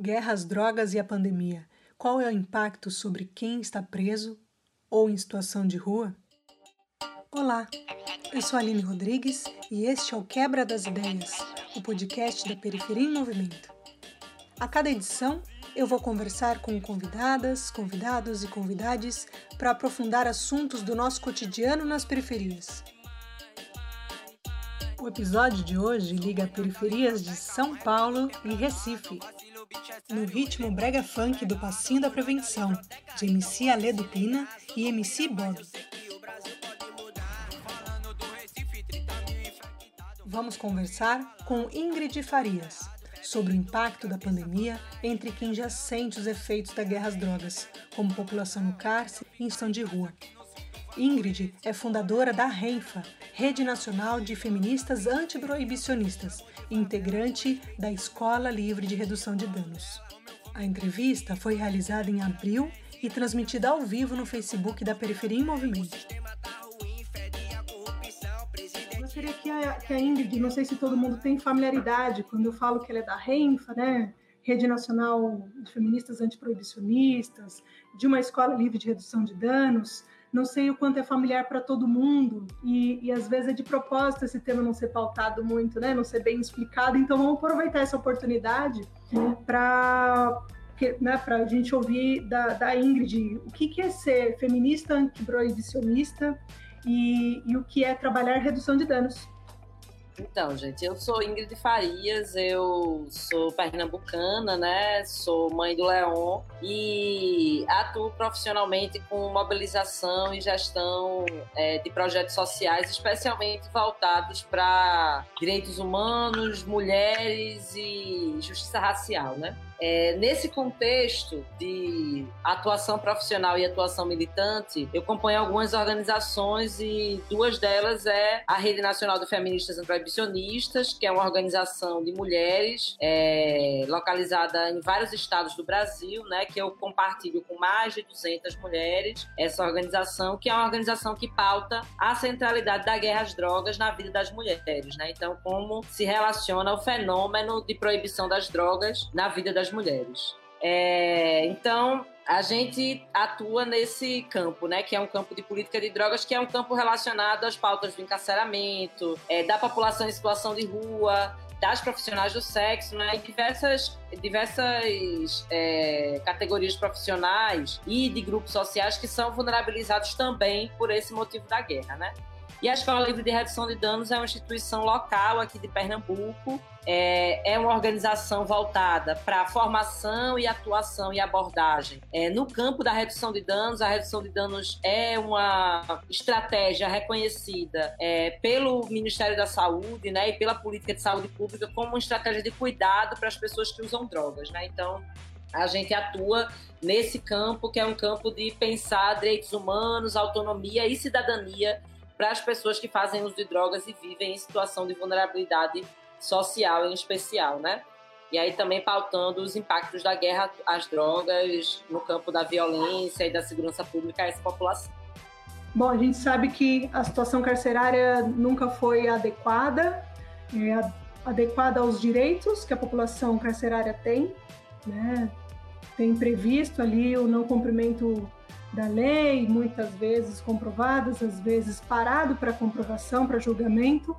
Guerras, drogas e a pandemia. Qual é o impacto sobre quem está preso ou em situação de rua? Olá, eu sou Aline Rodrigues e este é o Quebra das Ideias, o podcast da Periferia em Movimento. A cada edição, eu vou conversar com convidadas, convidados e convidades para aprofundar assuntos do nosso cotidiano nas periferias. O episódio de hoje liga periferias de São Paulo e Recife, no ritmo brega funk do Passinho da Prevenção, de MC Alê Dupina e MC Bob. Vamos conversar com Ingrid Farias sobre o impacto da pandemia entre quem já sente os efeitos da guerra às drogas, como população no cárcere e em estão de rua. Ingrid é fundadora da RENFA, Rede Nacional de Feministas Antiproibicionistas, integrante da Escola Livre de Redução de Danos. A entrevista foi realizada em abril e transmitida ao vivo no Facebook da Periferia em Movimento. Eu gostaria que a, que a Ingrid, não sei se todo mundo tem familiaridade quando eu falo que ela é da RENFA, né? Rede Nacional de Feministas Antiproibicionistas, de uma escola livre de redução de danos não sei o quanto é familiar para todo mundo e, e, às vezes é de propósito esse tema não ser pautado muito, né? Não ser bem explicado. Então vamos aproveitar essa oportunidade para né, para a gente ouvir da, da Ingrid o que, que é ser feminista antiproibicionista e, e o que é trabalhar redução de danos. Então, gente, eu sou Ingrid Farias, eu sou pernambucana, né? Sou mãe do Leon e atuo profissionalmente com mobilização e gestão é, de projetos sociais, especialmente voltados para direitos humanos, mulheres e justiça racial, né? É, nesse contexto de atuação profissional e atuação militante, eu acompanho algumas organizações e duas delas é a Rede Nacional de Feministas Antiproibicionistas, que é uma organização de mulheres é, localizada em vários estados do Brasil, né, que eu compartilho com mais de 200 mulheres. Essa organização, que é uma organização que pauta a centralidade da guerra às drogas na vida das mulheres, né? Então, como se relaciona o fenômeno de proibição das drogas na vida das das mulheres. É, então, a gente atua nesse campo, né, que é um campo de política de drogas, que é um campo relacionado às pautas do encarceramento, é, da população em situação de rua, das profissionais do sexo, né, diversas, diversas é, categorias profissionais e de grupos sociais que são vulnerabilizados também por esse motivo da guerra, né. E a Escola Livre de Redução de Danos é uma instituição local aqui de Pernambuco, é, é uma organização voltada para formação e atuação e abordagem. É, no campo da redução de danos, a redução de danos é uma estratégia reconhecida é, pelo Ministério da Saúde né, e pela política de saúde pública como uma estratégia de cuidado para as pessoas que usam drogas. Né? Então, a gente atua nesse campo que é um campo de pensar direitos humanos, autonomia e cidadania para as pessoas que fazem uso de drogas e vivem em situação de vulnerabilidade social em especial, né? E aí também pautando os impactos da guerra às drogas no campo da violência e da segurança pública a essa população. Bom, a gente sabe que a situação carcerária nunca foi adequada, é, adequada aos direitos que a população carcerária tem, né? Tem previsto ali o não cumprimento da lei, muitas vezes comprovadas, às vezes parado para comprovação, para julgamento.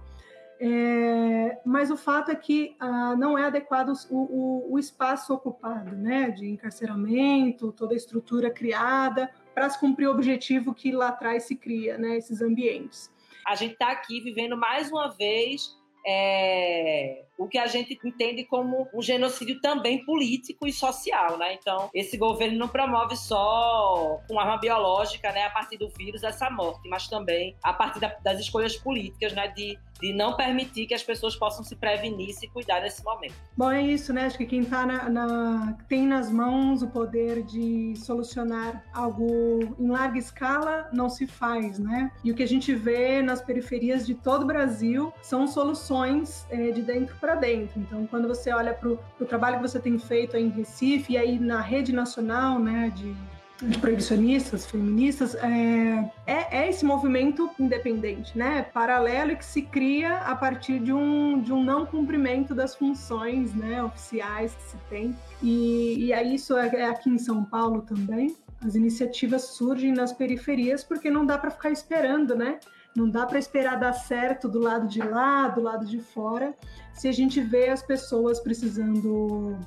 É, mas o fato é que ah, não é adequado o, o, o, espaço ocupado, né, de encarceramento, toda a estrutura criada para se cumprir o objetivo que lá atrás se cria, né, esses ambientes. A gente está aqui vivendo mais uma vez é, o que a gente entende como um genocídio também político e social, né? Então, esse governo não promove só com arma biológica, né, a partir do vírus essa morte, mas também a partir da, das escolhas políticas, né, de de não permitir que as pessoas possam se prevenir e se cuidar nesse momento. Bom, é isso, né? Acho que quem tá na, na, tem nas mãos o poder de solucionar algo em larga escala não se faz, né? E o que a gente vê nas periferias de todo o Brasil são soluções é, de dentro para dentro. Então, quando você olha para o trabalho que você tem feito em Recife e aí na rede nacional, né, de de proibicionistas, feministas, é, é, é, esse movimento independente, né, paralelo que se cria a partir de um, de um não cumprimento das funções, né, oficiais que se tem. E, e aí isso é, é aqui em São Paulo também. As iniciativas surgem nas periferias porque não dá para ficar esperando, né? Não dá para esperar dar certo do lado de lá, do lado de fora, se a gente vê as pessoas precisando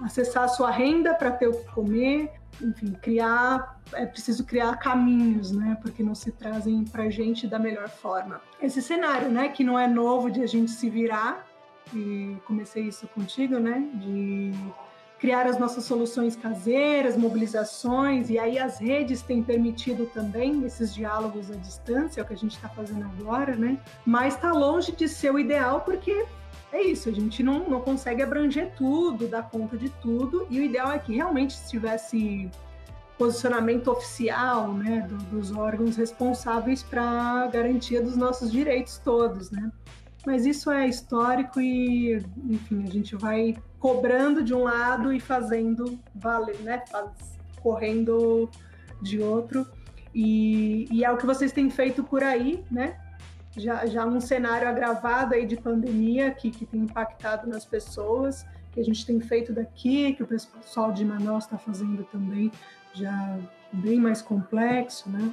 acessar a sua renda para ter o que comer, enfim, criar, é preciso criar caminhos, né, porque não se trazem para a gente da melhor forma. Esse cenário, né, que não é novo de a gente se virar, e comecei isso contigo, né, de criar as nossas soluções caseiras, mobilizações, e aí as redes têm permitido também esses diálogos à distância, é o que a gente está fazendo agora, né, mas está longe de ser o ideal porque é isso, a gente não, não consegue abranger tudo, dar conta de tudo, e o ideal é que realmente se tivesse posicionamento oficial né, do, dos órgãos responsáveis para a garantia dos nossos direitos todos, né? Mas isso é histórico e, enfim, a gente vai cobrando de um lado e fazendo valer, né? Correndo de outro. E, e, é o que vocês têm feito por aí, né? já, já um cenário agravado aí de pandemia que, que tem impactado nas pessoas, que a gente tem feito daqui, que o pessoal de Manaus está fazendo também, já bem mais complexo, né?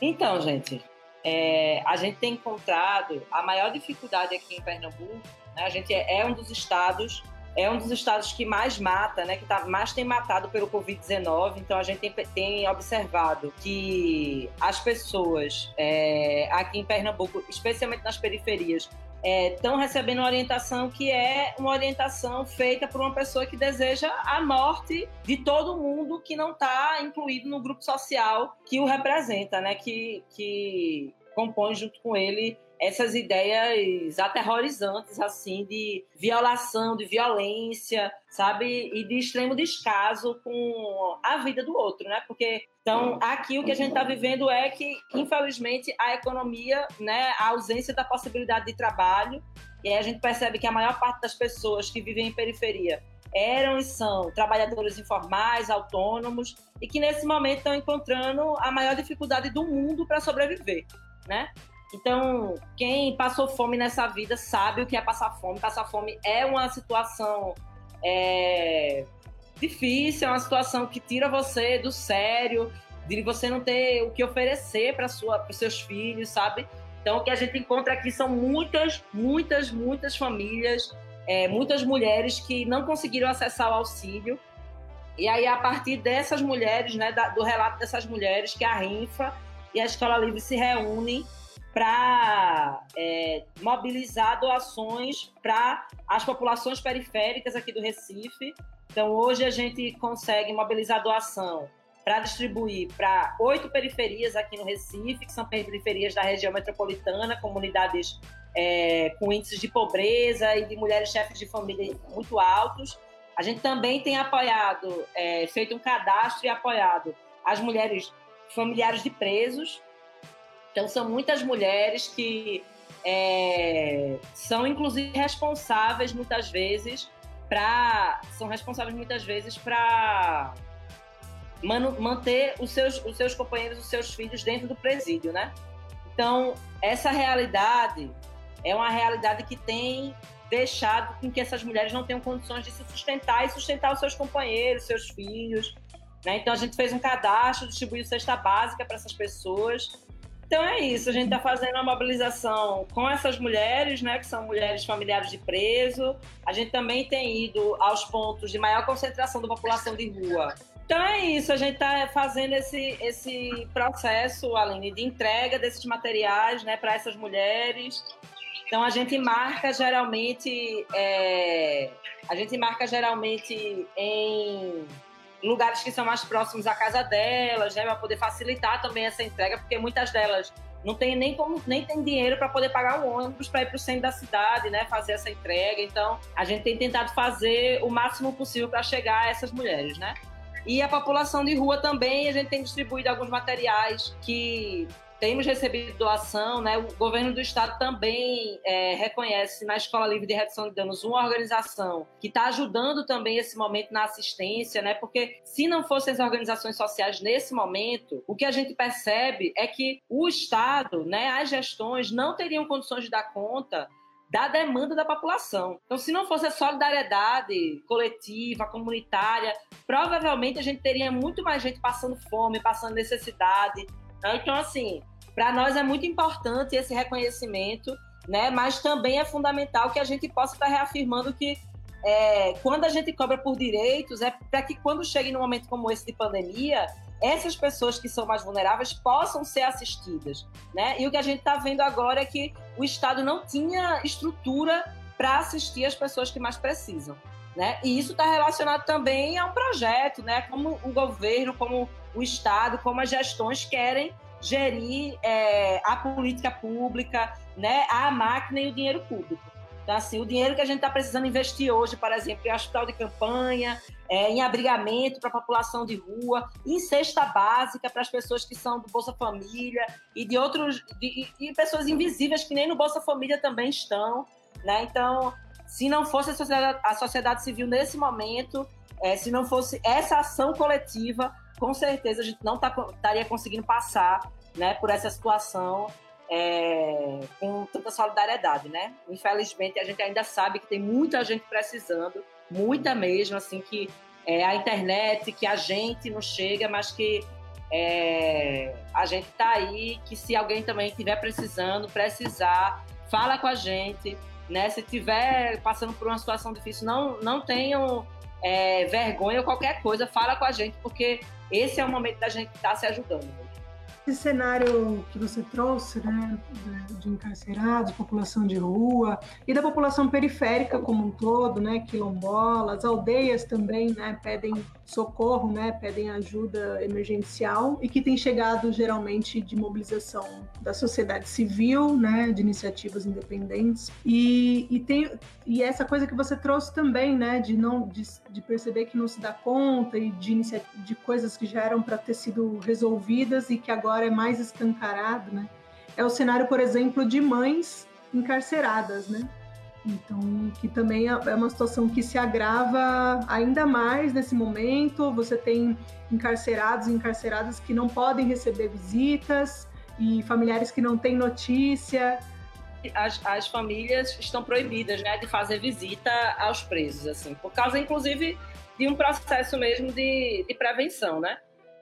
Então, gente, é, a gente tem encontrado a maior dificuldade aqui em Pernambuco, né? a gente é, é um dos estados é um dos estados que mais mata, né, que tá, mais tem matado pelo Covid-19. Então a gente tem, tem, observado que as pessoas é, aqui em Pernambuco, especialmente nas periferias, estão é, recebendo uma orientação que é uma orientação feita por uma pessoa que deseja a morte de todo mundo que não está incluído no grupo social que o representa, né, que, que compõe junto com ele essas ideias aterrorizantes, assim, de violação, de violência, sabe? E de extremo descaso com a vida do outro, né? Porque, então, aqui o que a gente está vivendo é que, infelizmente, a economia, né, a ausência da possibilidade de trabalho, e aí a gente percebe que a maior parte das pessoas que vivem em periferia eram e são trabalhadores informais, autônomos, e que nesse momento estão encontrando a maior dificuldade do mundo para sobreviver, né? Então, quem passou fome nessa vida sabe o que é passar fome. Passar fome é uma situação é, difícil, é uma situação que tira você do sério, de você não ter o que oferecer para os seus filhos, sabe? Então, o que a gente encontra aqui são muitas, muitas, muitas famílias, é, muitas mulheres que não conseguiram acessar o auxílio. E aí, a partir dessas mulheres, né, do relato dessas mulheres, que a RINFA e a Escola Livre se reúnem para é, mobilizar doações para as populações periféricas aqui do Recife. Então, hoje a gente consegue mobilizar doação para distribuir para oito periferias aqui no Recife, que são periferias da região metropolitana, comunidades é, com índices de pobreza e de mulheres chefes de família muito altos. A gente também tem apoiado, é, feito um cadastro e apoiado as mulheres familiares de presos, então, são muitas mulheres que é, são, inclusive, responsáveis muitas vezes para. São responsáveis muitas vezes para manter os seus, os seus companheiros, os seus filhos dentro do presídio, né? Então, essa realidade é uma realidade que tem deixado com que essas mulheres não tenham condições de se sustentar e sustentar os seus companheiros, seus filhos. Né? Então, a gente fez um cadastro, distribuiu cesta básica para essas pessoas então é isso, a gente está fazendo uma mobilização com essas mulheres, né, que são mulheres familiares de preso. A gente também tem ido aos pontos de maior concentração da população de rua. Então é isso, a gente está fazendo esse, esse processo, Aline, de entrega desses materiais né, para essas mulheres. Então a gente marca geralmente, é, a gente marca geralmente em lugares que são mais próximos à casa delas, né, para poder facilitar também essa entrega, porque muitas delas não tem nem como nem tem dinheiro para poder pagar um ônibus para ir para o centro da cidade, né, fazer essa entrega. Então, a gente tem tentado fazer o máximo possível para chegar a essas mulheres, né? E a população de rua também, a gente tem distribuído alguns materiais que temos recebido doação, né? O governo do estado também é, reconhece na Escola Livre de Redução de Danos uma organização que está ajudando também esse momento na assistência, né? Porque se não fossem as organizações sociais nesse momento, o que a gente percebe é que o estado, né, as gestões não teriam condições de dar conta da demanda da população. Então, se não fosse a solidariedade coletiva, comunitária, provavelmente a gente teria muito mais gente passando fome, passando necessidade? Então, assim, para nós é muito importante esse reconhecimento, né? mas também é fundamental que a gente possa estar reafirmando que é, quando a gente cobra por direitos, é para que quando chegue num momento como esse de pandemia, essas pessoas que são mais vulneráveis possam ser assistidas. Né? E o que a gente está vendo agora é que o Estado não tinha estrutura para assistir as pessoas que mais precisam. Né? E isso está relacionado também a um projeto, né? como o governo, como o Estado, como as gestões querem gerir é, a política pública, né, a máquina e o dinheiro público. Então, assim, o dinheiro que a gente está precisando investir hoje, por exemplo, em hospital de campanha, é, em abrigamento para a população de rua, em cesta básica para as pessoas que são do Bolsa Família e de outros de, e pessoas invisíveis que nem no Bolsa Família também estão, né? Então, se não fosse a sociedade, a sociedade civil nesse momento, é, se não fosse essa ação coletiva, com certeza a gente não tá, estaria conseguindo passar né, por essa situação é, com tanta solidariedade, né? Infelizmente, a gente ainda sabe que tem muita gente precisando, muita mesmo, assim, que é, a internet, que a gente não chega, mas que é, a gente está aí, que se alguém também estiver precisando, precisar, fala com a gente, né? Se estiver passando por uma situação difícil, não, não tenham é, vergonha ou qualquer coisa, fala com a gente, porque esse é o momento da gente estar tá se ajudando. Esse cenário que você trouxe, né, de encarcerados, população de rua e da população periférica como um todo, né, quilombolas, aldeias também, né, pedem socorro, né, pedem ajuda emergencial e que tem chegado geralmente de mobilização da sociedade civil, né, de iniciativas independentes. E, e tem e essa coisa que você trouxe também, né, de não de, de perceber que não se dá conta e de de coisas que já eram para ter sido resolvidas e que agora é mais escancarado, né? É o cenário, por exemplo, de mães encarceradas, né? Então, que também é, é uma situação que se agrava ainda mais nesse momento. Você tem encarcerados e encarceradas que não podem receber visitas e familiares que não têm notícia. As, as famílias estão proibidas né, de fazer visita aos presos, assim, por causa, inclusive, de um processo mesmo de, de prevenção, né?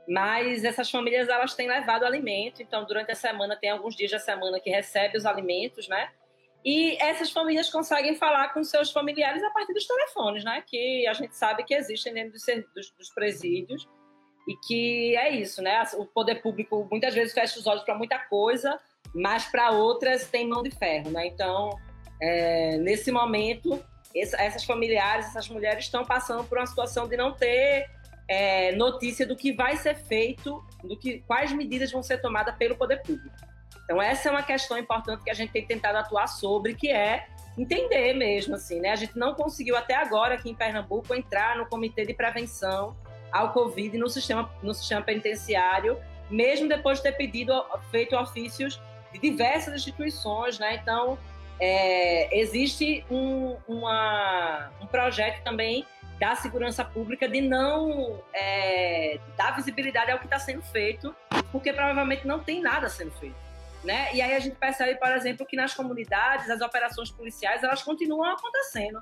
Mas essas famílias elas têm levado alimento, então durante a semana tem alguns dias da semana que recebe os alimentos, né? E essas famílias conseguem falar com seus familiares a partir dos telefones, né? Que a gente sabe que existem dentro dos, dos, presídios e que é isso, né? O poder público muitas vezes fecha os olhos para muita coisa, mas para outras tem mão de ferro, né? Então, é, nesse momento, essas familiares, essas mulheres estão passando por uma situação de não ter é, notícia do que vai ser feito, do que quais medidas vão ser tomadas pelo poder público. Então, essa é uma questão importante que a gente tem tentado atuar sobre, que é entender mesmo, assim, né? A gente não conseguiu até agora aqui em Pernambuco entrar no comitê de prevenção ao Covid no sistema, no sistema penitenciário, mesmo depois de ter pedido, feito ofícios de diversas instituições, né? Então, é, existe um, uma, um projeto também da segurança pública de não é, dar visibilidade ao que está sendo feito, porque provavelmente não tem nada sendo feito. Né? E aí a gente percebe, por exemplo, que nas comunidades as operações policiais elas continuam acontecendo.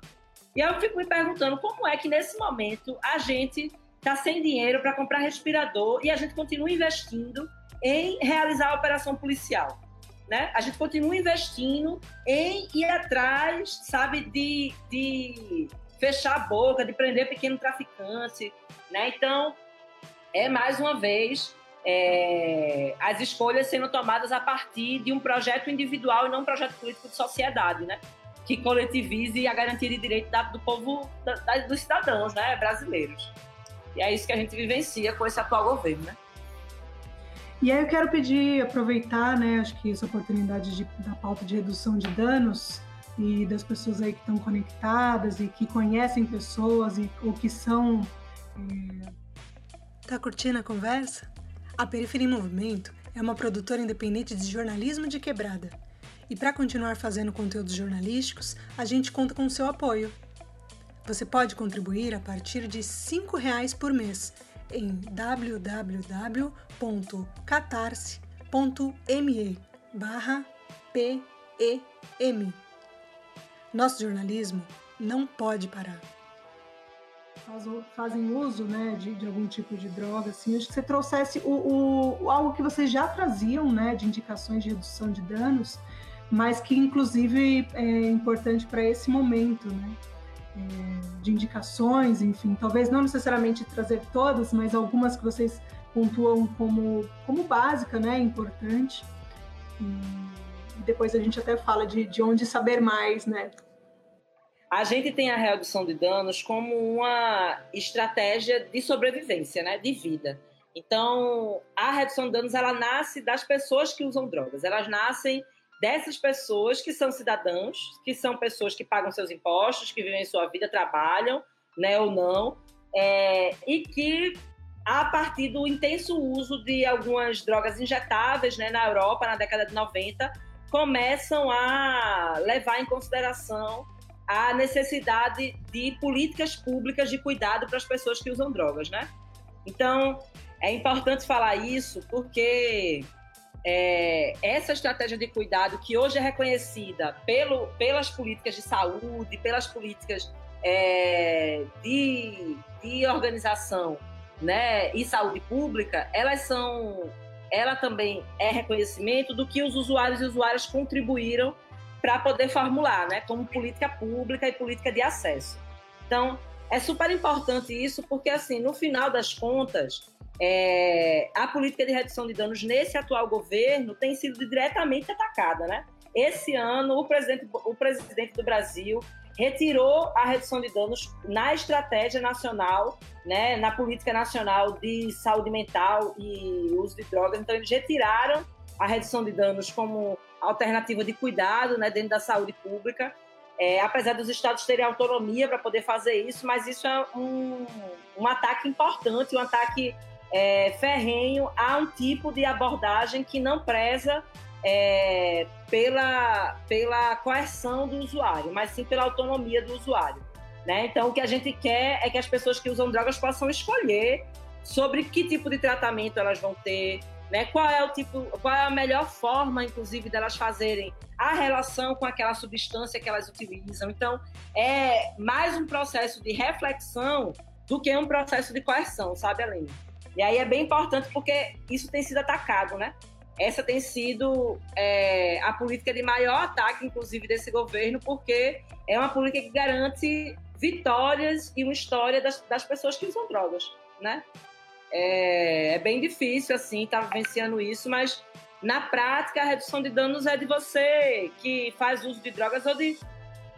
E aí eu fico me perguntando como é que nesse momento a gente está sem dinheiro para comprar respirador e a gente continua investindo em realizar a operação policial. Né? A gente continua investindo em ir atrás, sabe, de, de fechar a boca, de prender pequeno traficante. Né? Então, é mais uma vez é, as escolhas sendo tomadas a partir de um projeto individual e não um projeto político de sociedade, né? Que coletivize a garantia de direito da, do povo, da, dos cidadãos né? brasileiros. E é isso que a gente vivencia com esse atual governo, né? E aí eu quero pedir, aproveitar, né, acho que essa oportunidade de, da pauta de redução de danos e das pessoas aí que estão conectadas e que conhecem pessoas e, ou que são... É... Tá curtindo a conversa? A Periferia em Movimento é uma produtora independente de jornalismo de quebrada. E para continuar fazendo conteúdos jornalísticos, a gente conta com o seu apoio. Você pode contribuir a partir de R$ reais por mês em www.catarse.me barra PEM. Nosso jornalismo não pode parar. Fazem uso né, de, de, algum tipo de droga, assim, acho que você trouxesse o, o, algo que vocês já traziam, né, de indicações de redução de danos, mas que inclusive é importante para esse momento, né? É, de indicações, enfim, talvez não necessariamente trazer todas, mas algumas que vocês pontuam como, como básica, né, importante. E depois a gente até fala de, de onde saber mais, né? A gente tem a redução de danos como uma estratégia de sobrevivência, né, de vida. Então, a redução de danos ela nasce das pessoas que usam drogas. Elas nascem dessas pessoas que são cidadãos, que são pessoas que pagam seus impostos, que vivem sua vida, trabalham, né, ou não, é, e que a partir do intenso uso de algumas drogas injetáveis, né, na Europa na década de 90, começam a levar em consideração a necessidade de políticas públicas de cuidado para as pessoas que usam drogas, né? Então, é importante falar isso porque é, essa estratégia de cuidado, que hoje é reconhecida pelo, pelas políticas de saúde, pelas políticas é, de, de organização né, e saúde pública, elas são. Ela também é reconhecimento do que os usuários e usuárias contribuíram para poder formular, né, como política pública e política de acesso. Então, é super importante isso, porque, assim, no final das contas, é, a política de redução de danos nesse atual governo tem sido diretamente atacada, né? Esse ano, o presidente, o presidente do Brasil retirou a redução de danos na estratégia nacional, né, na política nacional de saúde mental e uso de drogas. Então, eles retiraram a redução de danos como alternativa de cuidado né, dentro da saúde pública. É, apesar dos estados terem autonomia para poder fazer isso, mas isso é um, um ataque importante, um ataque é, ferrenho a um tipo de abordagem que não preza é, pela, pela coerção do usuário, mas sim pela autonomia do usuário. Né? Então, o que a gente quer é que as pessoas que usam drogas possam escolher sobre que tipo de tratamento elas vão ter, né? qual é o tipo, qual é a melhor forma, inclusive, delas fazerem a relação com aquela substância que elas utilizam. Então, é mais um processo de reflexão do que um processo de coerção, sabe, Aline? E aí é bem importante porque isso tem sido atacado, né? Essa tem sido é, a política de maior ataque, inclusive, desse governo, porque é uma política que garante vitórias e uma história das, das pessoas que usam drogas, né? É, é bem difícil, assim, estar tá vivenciando isso, mas na prática a redução de danos é de você que faz uso de drogas ou de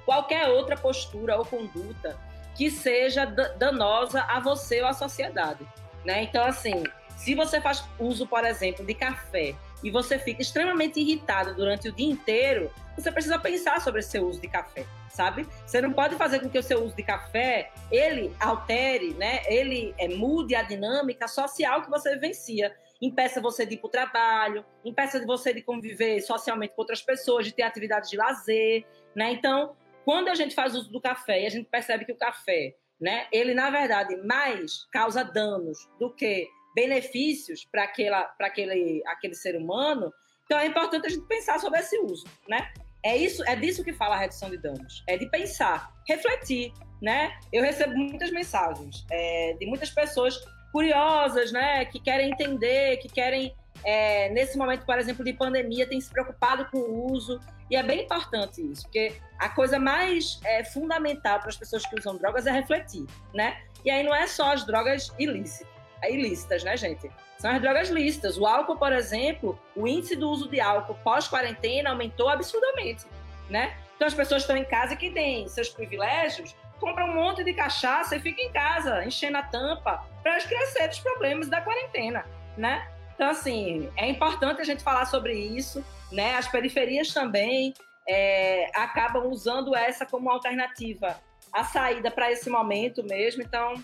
qualquer outra postura ou conduta que seja danosa a você ou à sociedade. Né? Então, assim, se você faz uso, por exemplo, de café e você fica extremamente irritado durante o dia inteiro, você precisa pensar sobre seu uso de café, sabe? Você não pode fazer com que o seu uso de café ele altere, né? Ele é, mude a dinâmica social que você vivencia. Impeça você de ir para o trabalho, impeça você de conviver socialmente com outras pessoas, de ter atividades de lazer, né? Então, quando a gente faz uso do café e a gente percebe que o café né? Ele na verdade mais causa danos do que benefícios para aquele aquele ser humano. Então é importante a gente pensar sobre esse uso, né? É isso, é disso que fala a redução de danos. É de pensar, refletir, né? Eu recebo muitas mensagens é, de muitas pessoas curiosas, né? Que querem entender, que querem é, nesse momento, por exemplo, de pandemia, tem se preocupado com o uso e é bem importante isso, porque a coisa mais é, fundamental para as pessoas que usam drogas é refletir, né? E aí não é só as drogas ilícitas, ilícitas, né, gente? São as drogas lícitas. O álcool, por exemplo, o índice do uso de álcool pós-quarentena aumentou absurdamente, né? Então as pessoas estão em casa que têm seus privilégios, compram um monte de cachaça e ficam em casa, enchendo a tampa para esquecer dos problemas da quarentena, né? Então, assim, é importante a gente falar sobre isso, né? As periferias também é, acabam usando essa como alternativa à saída para esse momento mesmo. Então,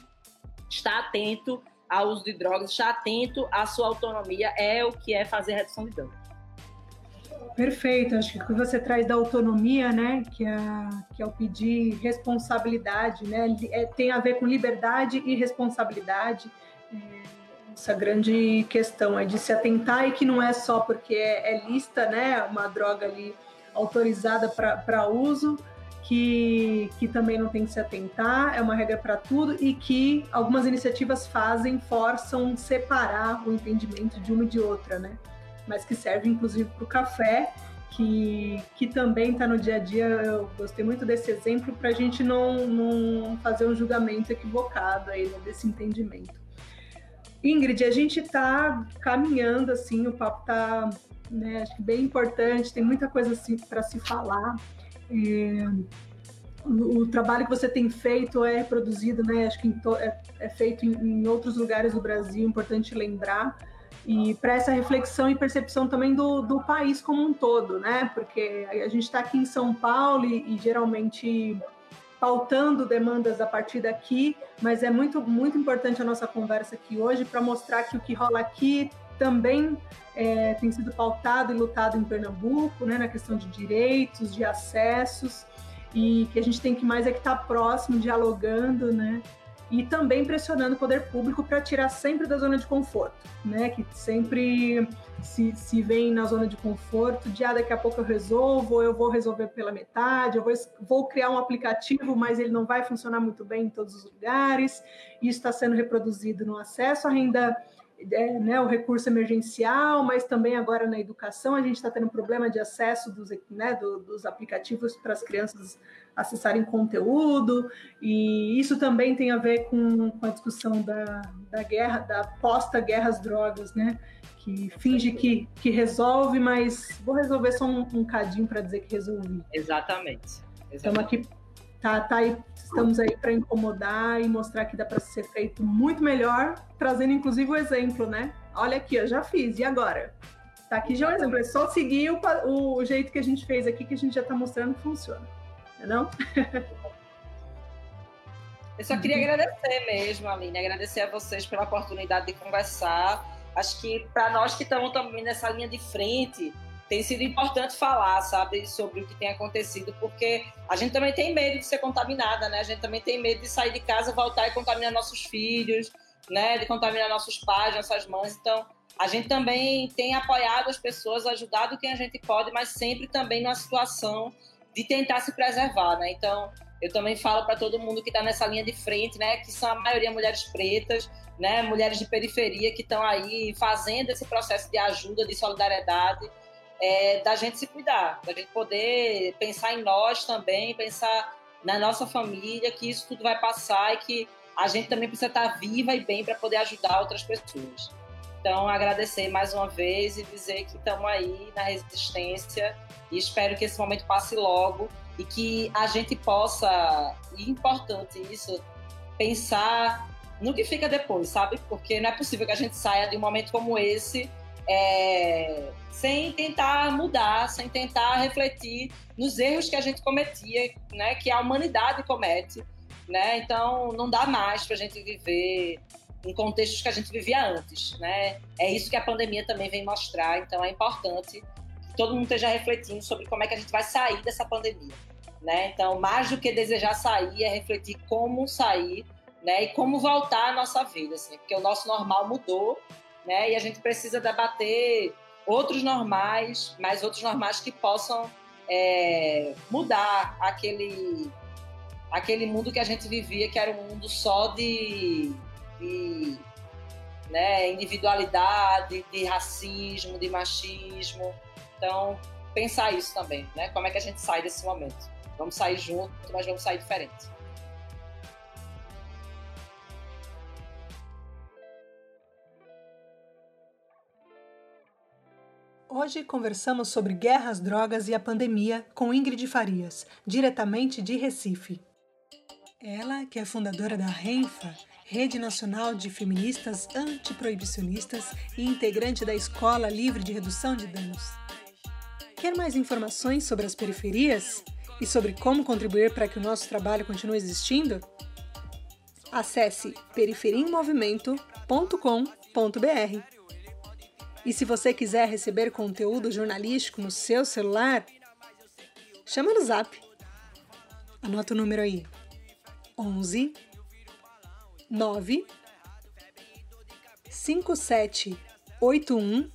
está atento ao uso de drogas, estar atento à sua autonomia é o que é fazer redução de dano. Perfeito, acho que o que você traz da autonomia, né, que é, que é o pedir responsabilidade, né, é, tem a ver com liberdade e responsabilidade, é, essa grande questão é de se atentar e que não é só porque é, é lista, né, uma droga ali autorizada para uso, que, que também não tem que se atentar, é uma regra para tudo e que algumas iniciativas fazem, forçam separar o entendimento de uma e de outra, né? Mas que serve inclusive para o café, que, que também está no dia a dia. Eu gostei muito desse exemplo para a gente não, não fazer um julgamento equivocado aí né, desse entendimento. Ingrid, a gente está caminhando assim, o papo está né, acho que bem importante, tem muita coisa assim, para se falar. É, o, trabalho que você tem feito é produzido, né? Acho que é, é, feito em, em, outros lugares do Brasil, importante lembrar. E para essa reflexão e percepção também do, do país como um todo, né? Porque a gente está aqui em São Paulo e, e geralmente pautando demandas a partir daqui, mas é muito, muito importante a nossa conversa aqui hoje para mostrar que o que rola aqui também é, tem sido pautado e lutado em Pernambuco, né, na questão de direitos, de acessos, e que a gente tem que mais é que estar tá próximo, dialogando, né, e também pressionando o poder público para tirar sempre da zona de conforto, né, que sempre se, se vem na zona de conforto, de ah, daqui a pouco eu resolvo, eu vou resolver pela metade, eu vou, vou criar um aplicativo, mas ele não vai funcionar muito bem em todos os lugares, isso está sendo reproduzido no acesso à renda é, né, o recurso emergencial, mas também agora na educação a gente está tendo problema de acesso dos, né, do, dos aplicativos para as crianças acessarem conteúdo, e isso também tem a ver com, com a discussão da, da guerra, da posta-guerra às drogas, né? Que finge que, que resolve, mas vou resolver só um, um cadinho para dizer que resolvi. Exatamente. Exatamente. Estamos aqui tá, tá aí, estamos aí para incomodar e mostrar que dá para ser feito muito melhor, trazendo inclusive o exemplo, né? Olha aqui, eu já fiz, e agora? Tá aqui já um exemplo, é só seguir o, o, jeito que a gente fez aqui, que a gente já está mostrando que funciona, não? Eu só queria agradecer mesmo, Aline, agradecer a vocês pela oportunidade de conversar. Acho que para nós que estamos também nessa linha de frente, tem sido importante falar, sabe, sobre o que tem acontecido, porque a gente também tem medo de ser contaminada, né? A gente também tem medo de sair de casa, voltar e contaminar nossos filhos, né? De contaminar nossos pais, nossas mães. Então, a gente também tem apoiado as pessoas, ajudado quem a gente pode, mas sempre também numa situação de tentar se preservar, né? Então, eu também falo para todo mundo que está nessa linha de frente, né? Que são a maioria mulheres pretas, né? Mulheres de periferia que estão aí fazendo esse processo de ajuda, de solidariedade é, da gente se cuidar, da gente poder pensar em nós também, pensar na nossa família, que isso tudo vai passar e que a gente também precisa estar viva e bem para poder ajudar outras pessoas. Então, agradecer mais uma vez e dizer que estamos aí na resistência e espero que esse momento passe logo e que a gente possa, e importante isso, pensar no que fica depois, sabe? Porque não é possível que a gente saia de um momento como esse é, sem tentar mudar, sem tentar refletir nos erros que a gente cometia, né, que a humanidade comete, né? Então não dá mais para a gente viver em contextos que a gente vivia antes, né? É isso que a pandemia também vem mostrar. Então é importante que todo mundo esteja refletindo sobre como é que a gente vai sair dessa pandemia, né? Então mais do que desejar sair é refletir como sair, né? E como voltar à nossa vida, assim, porque o nosso normal mudou né? E a gente precisa debater outros normais, mas outros normais que possam é, mudar aquele aquele mundo que a gente vivia, que era um mundo só de, de né, individualidade, de racismo, de machismo. Então, pensar isso também, né? Como é que a gente sai desse momento? Vamos sair junto, mas vamos sair diferente. Hoje conversamos sobre guerras, drogas e a pandemia com Ingrid Farias, diretamente de Recife. Ela, que é fundadora da RENFA, Rede Nacional de Feministas Antiproibicionistas e integrante da Escola Livre de Redução de Danos. Quer mais informações sobre as periferias e sobre como contribuir para que o nosso trabalho continue existindo? acesse periferiaemmovimento.com.br. E se você quiser receber conteúdo jornalístico no seu celular, chama no zap. Anota o número aí. 11 9 5781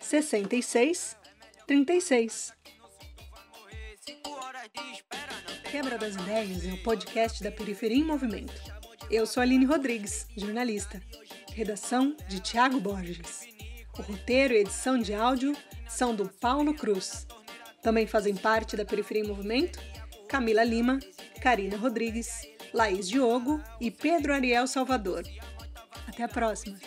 66 36. Quebra das Ideias é o podcast da Periferia em Movimento. Eu sou Aline Rodrigues, jornalista. Redação de Tiago Borges. O roteiro e edição de áudio são do Paulo Cruz. Também fazem parte da Periferia em Movimento Camila Lima, Karina Rodrigues, Laís Diogo e Pedro Ariel Salvador. Até a próxima!